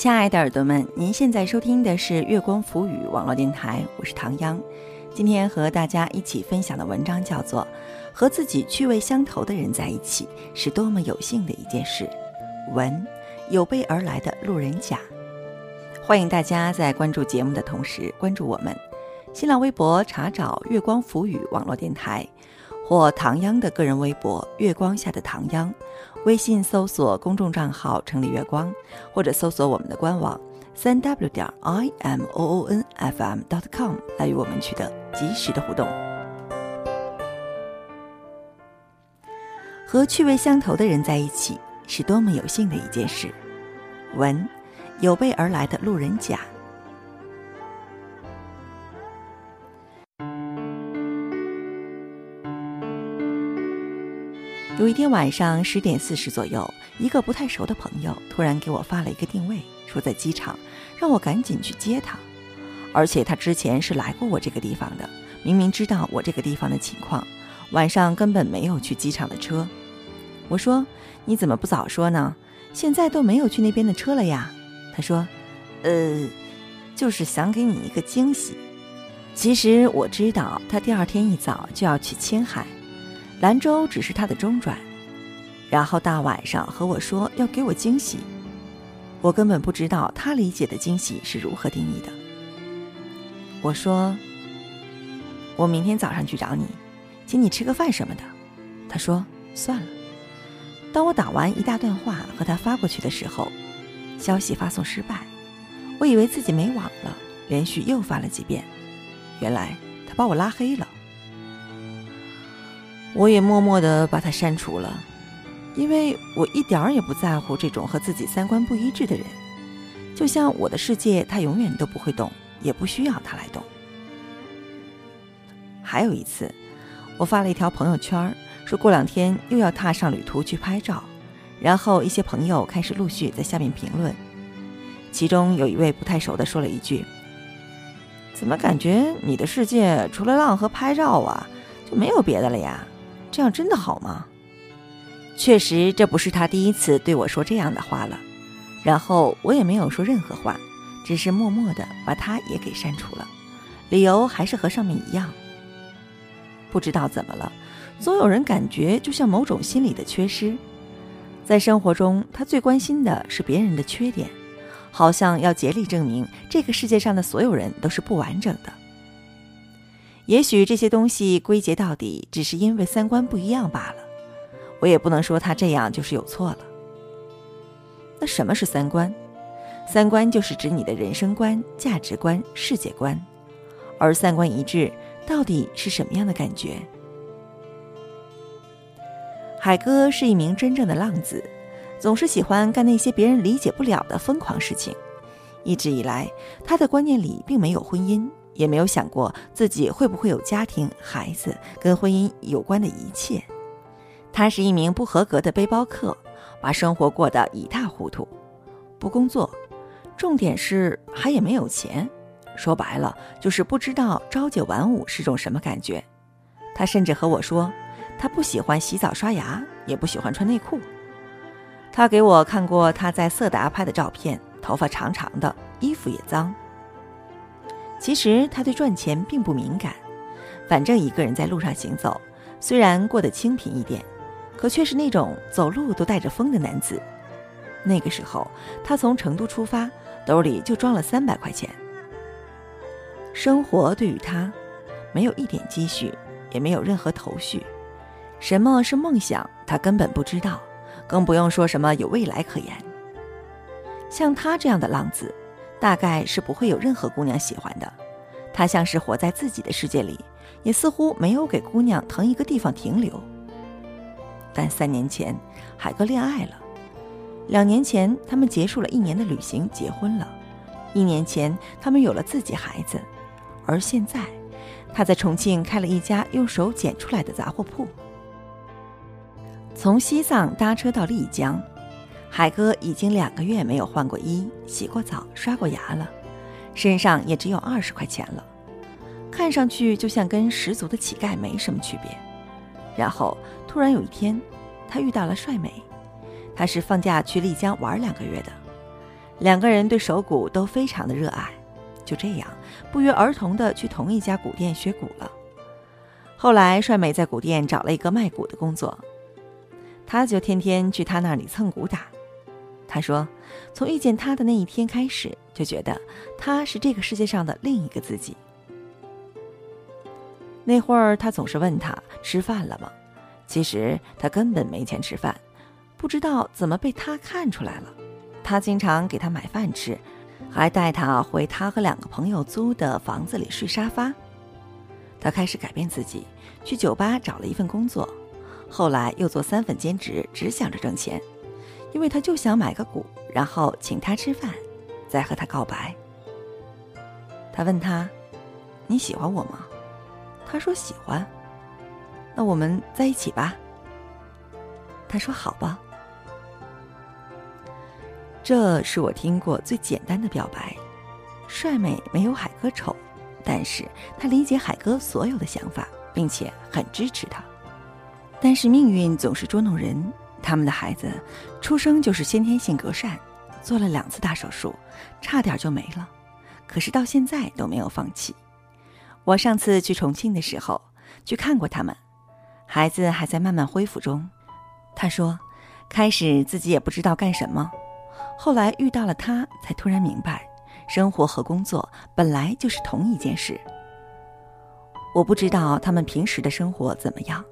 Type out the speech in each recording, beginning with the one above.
亲爱的耳朵们，您现在收听的是月光浮语网络电台，我是唐央。今天和大家一起分享的文章叫做《和自己趣味相投的人在一起是多么有幸的一件事》。文有备而来的路人甲。欢迎大家在关注节目的同时关注我们，新浪微博查找“月光浮语网络电台”或唐央的个人微博“月光下的唐央”。微信搜索公众账号“城里月光”，或者搜索我们的官网三 w 点 i m o o n f m dot com 来与我们取得及时的互动。和趣味相投的人在一起是多么有幸的一件事。文，有备而来的路人甲。有一天晚上十点四十左右，一个不太熟的朋友突然给我发了一个定位，说在机场，让我赶紧去接他。而且他之前是来过我这个地方的，明明知道我这个地方的情况，晚上根本没有去机场的车。我说：“你怎么不早说呢？现在都没有去那边的车了呀。”他说：“呃，就是想给你一个惊喜。其实我知道他第二天一早就要去青海。”兰州只是他的中转，然后大晚上和我说要给我惊喜，我根本不知道他理解的惊喜是如何定义的。我说：“我明天早上去找你，请你吃个饭什么的。”他说：“算了。”当我打完一大段话和他发过去的时候，消息发送失败，我以为自己没网了，连续又发了几遍，原来他把我拉黑了。我也默默地把他删除了，因为我一点儿也不在乎这种和自己三观不一致的人。就像我的世界，他永远都不会懂，也不需要他来懂。还有一次，我发了一条朋友圈，说过两天又要踏上旅途去拍照，然后一些朋友开始陆续在下面评论，其中有一位不太熟的说了一句：“怎么感觉你的世界除了浪和拍照啊，就没有别的了呀？”这样真的好吗？确实，这不是他第一次对我说这样的话了。然后我也没有说任何话，只是默默的把他也给删除了。理由还是和上面一样。不知道怎么了，总有人感觉就像某种心理的缺失。在生活中，他最关心的是别人的缺点，好像要竭力证明这个世界上的所有人都是不完整的。也许这些东西归结到底，只是因为三观不一样罢了。我也不能说他这样就是有错了。那什么是三观？三观就是指你的人生观、价值观、世界观。而三观一致，到底是什么样的感觉？海哥是一名真正的浪子，总是喜欢干那些别人理解不了的疯狂事情。一直以来，他的观念里并没有婚姻。也没有想过自己会不会有家庭、孩子跟婚姻有关的一切。他是一名不合格的背包客，把生活过得一塌糊涂，不工作，重点是还也没有钱。说白了，就是不知道朝九晚五是种什么感觉。他甚至和我说，他不喜欢洗澡刷牙，也不喜欢穿内裤。他给我看过他在色达拍的照片，头发长长的，衣服也脏。其实他对赚钱并不敏感，反正一个人在路上行走，虽然过得清贫一点，可却是那种走路都带着风的男子。那个时候，他从成都出发，兜里就装了三百块钱。生活对于他，没有一点积蓄，也没有任何头绪。什么是梦想，他根本不知道，更不用说什么有未来可言。像他这样的浪子。大概是不会有任何姑娘喜欢的，他像是活在自己的世界里，也似乎没有给姑娘腾一个地方停留。但三年前，海哥恋爱了；两年前，他们结束了一年的旅行，结婚了；一年前，他们有了自己孩子；而现在，他在重庆开了一家用手捡出来的杂货铺。从西藏搭车到丽江。海哥已经两个月没有换过衣、洗过澡、刷过牙了，身上也只有二十块钱了，看上去就像跟十足的乞丐没什么区别。然后突然有一天，他遇到了帅美，他是放假去丽江玩两个月的，两个人对手鼓都非常的热爱，就这样不约而同的去同一家鼓店学鼓了。后来帅美在鼓店找了一个卖鼓的工作，他就天天去他那里蹭鼓打。他说，从遇见他的那一天开始，就觉得他是这个世界上的另一个自己。那会儿他总是问他吃饭了吗？其实他根本没钱吃饭，不知道怎么被他看出来了。他经常给他买饭吃，还带他回他和两个朋友租的房子里睡沙发。他开始改变自己，去酒吧找了一份工作，后来又做三份兼职，只想着挣钱，因为他就想买个股，然后请他吃饭，再和他告白。他问他：“你喜欢我吗？”他说：“喜欢。”那我们在一起吧。他说：“好吧。”这是我听过最简单的表白。帅美没有海哥丑，但是他理解海哥所有的想法，并且很支持他。但是命运总是捉弄人，他们的孩子出生就是先天性隔疝，做了两次大手术，差点就没了，可是到现在都没有放弃。我上次去重庆的时候去看过他们。孩子还在慢慢恢复中，他说：“开始自己也不知道干什么，后来遇到了他，才突然明白，生活和工作本来就是同一件事。我不知道他们平时的生活怎么样，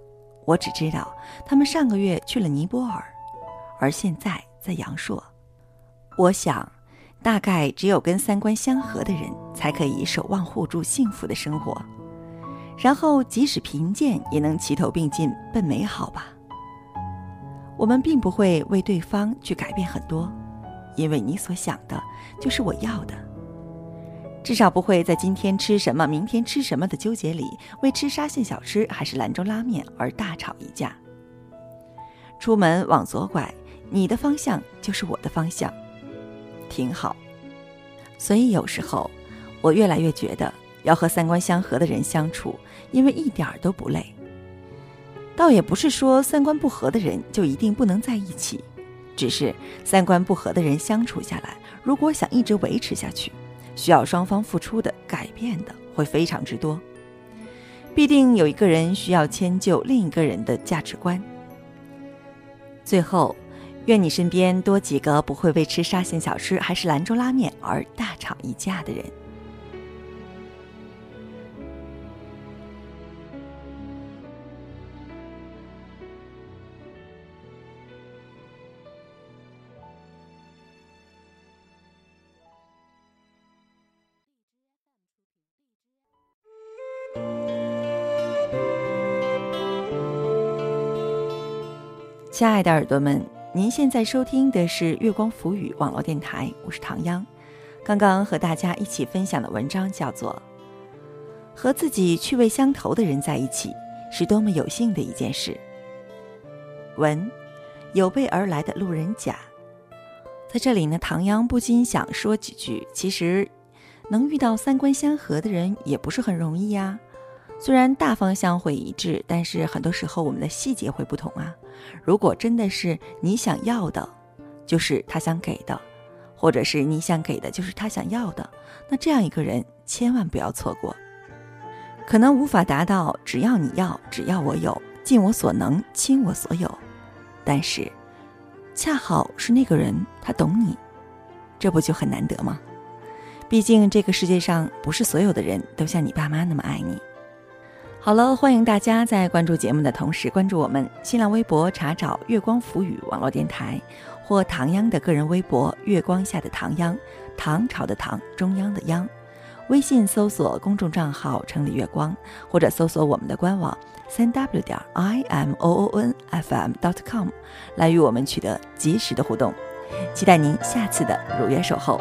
我只知道他们上个月去了尼泊尔，而现在在阳朔。我想，大概只有跟三观相合的人，才可以守望互助幸福的生活。”然后，即使贫贱，也能齐头并进奔美好吧。我们并不会为对方去改变很多，因为你所想的，就是我要的。至少不会在今天吃什么、明天吃什么的纠结里，为吃沙县小吃还是兰州拉面而大吵一架。出门往左拐，你的方向就是我的方向，挺好。所以有时候，我越来越觉得。要和三观相合的人相处，因为一点儿都不累。倒也不是说三观不合的人就一定不能在一起，只是三观不合的人相处下来，如果想一直维持下去，需要双方付出的、改变的会非常之多。必定有一个人需要迁就另一个人的价值观。最后，愿你身边多几个不会为吃沙县小吃还是兰州拉面而大吵一架的人。亲爱的耳朵们，您现在收听的是月光浮语网络电台，我是唐央。刚刚和大家一起分享的文章叫做《和自己趣味相投的人在一起是多么有幸的一件事》。文，有备而来的路人甲。在这里呢，唐央不禁想说几句：其实，能遇到三观相合的人也不是很容易呀。虽然大方向会一致，但是很多时候我们的细节会不同啊。如果真的是你想要的，就是他想给的，或者是你想给的，就是他想要的，那这样一个人千万不要错过。可能无法达到只要你要，只要我有，尽我所能，倾我所有，但是恰好是那个人他懂你，这不就很难得吗？毕竟这个世界上不是所有的人都像你爸妈那么爱你。好了，欢迎大家在关注节目的同时关注我们新浪微博，查找“月光浮语”网络电台，或唐央的个人微博“月光下的唐央”，唐朝的唐，中央的央。微信搜索公众账号“城里月光”，或者搜索我们的官网三 w 点 i m o o n f m dot com，来与我们取得及时的互动。期待您下次的如约守候。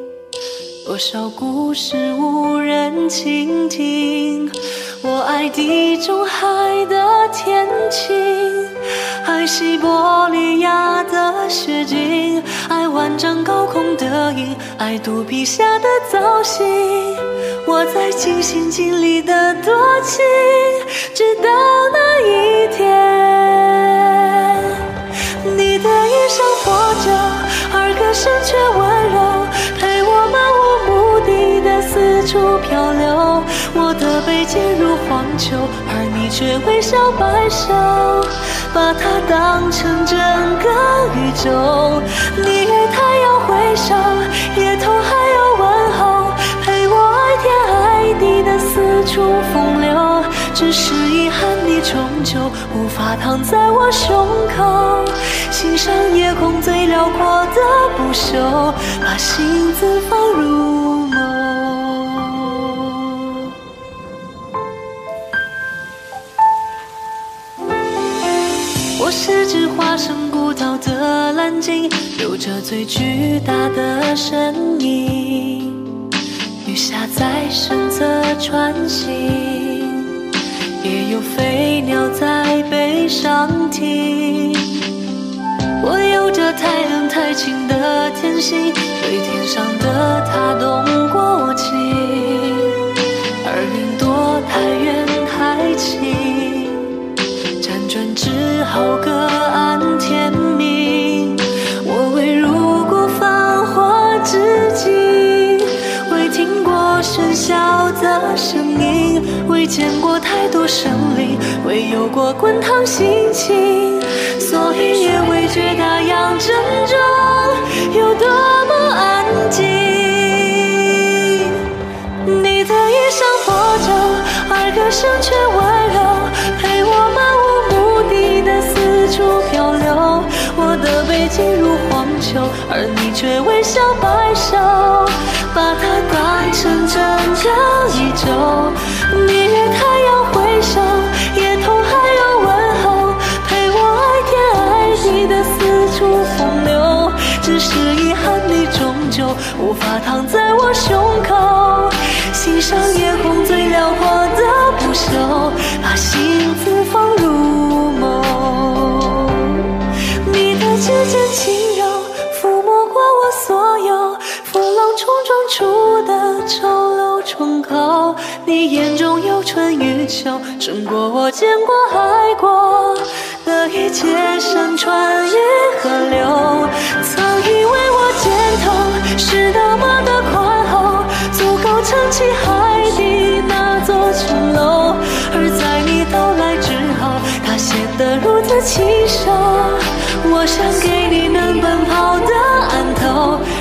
多少故事无人倾听，我爱地中海的天晴，爱西伯利亚的雪景，爱万丈高空的鹰，爱肚皮下的造型。我在尽心尽力的多情，直到那一天，你的衣裳破旧，而歌声却温柔，四处漂流，我的背脊如荒丘，而你却微笑摆首，把它当成整个宇宙。你与太阳挥手，夜头还有问候，陪我爱天爱地的四处风流。只是遗憾，你终究无法躺在我胸口，欣赏夜空最辽阔的不朽，把心字放入身孤岛的蓝鲸，有着最巨大的身影。鱼虾在身侧穿行，也有飞鸟在背上停。我有着太冷太清的天性，生灵，未有过滚烫心情，所以也未觉大洋正中有多么安静。你的衣裳破旧，而歌声却温柔，陪我漫无目的的四处漂流。我的背脊如荒丘，而你却微笑摆首，把它当成整个宇宙。你与太阳你眼中有春与秋胜过我见过爱过的一切山川与河流曾以为我肩头是那么的宽厚足够撑起海底那座琼楼而在你到来之后它显得如此清瘦我想给你能奔跑的岸头。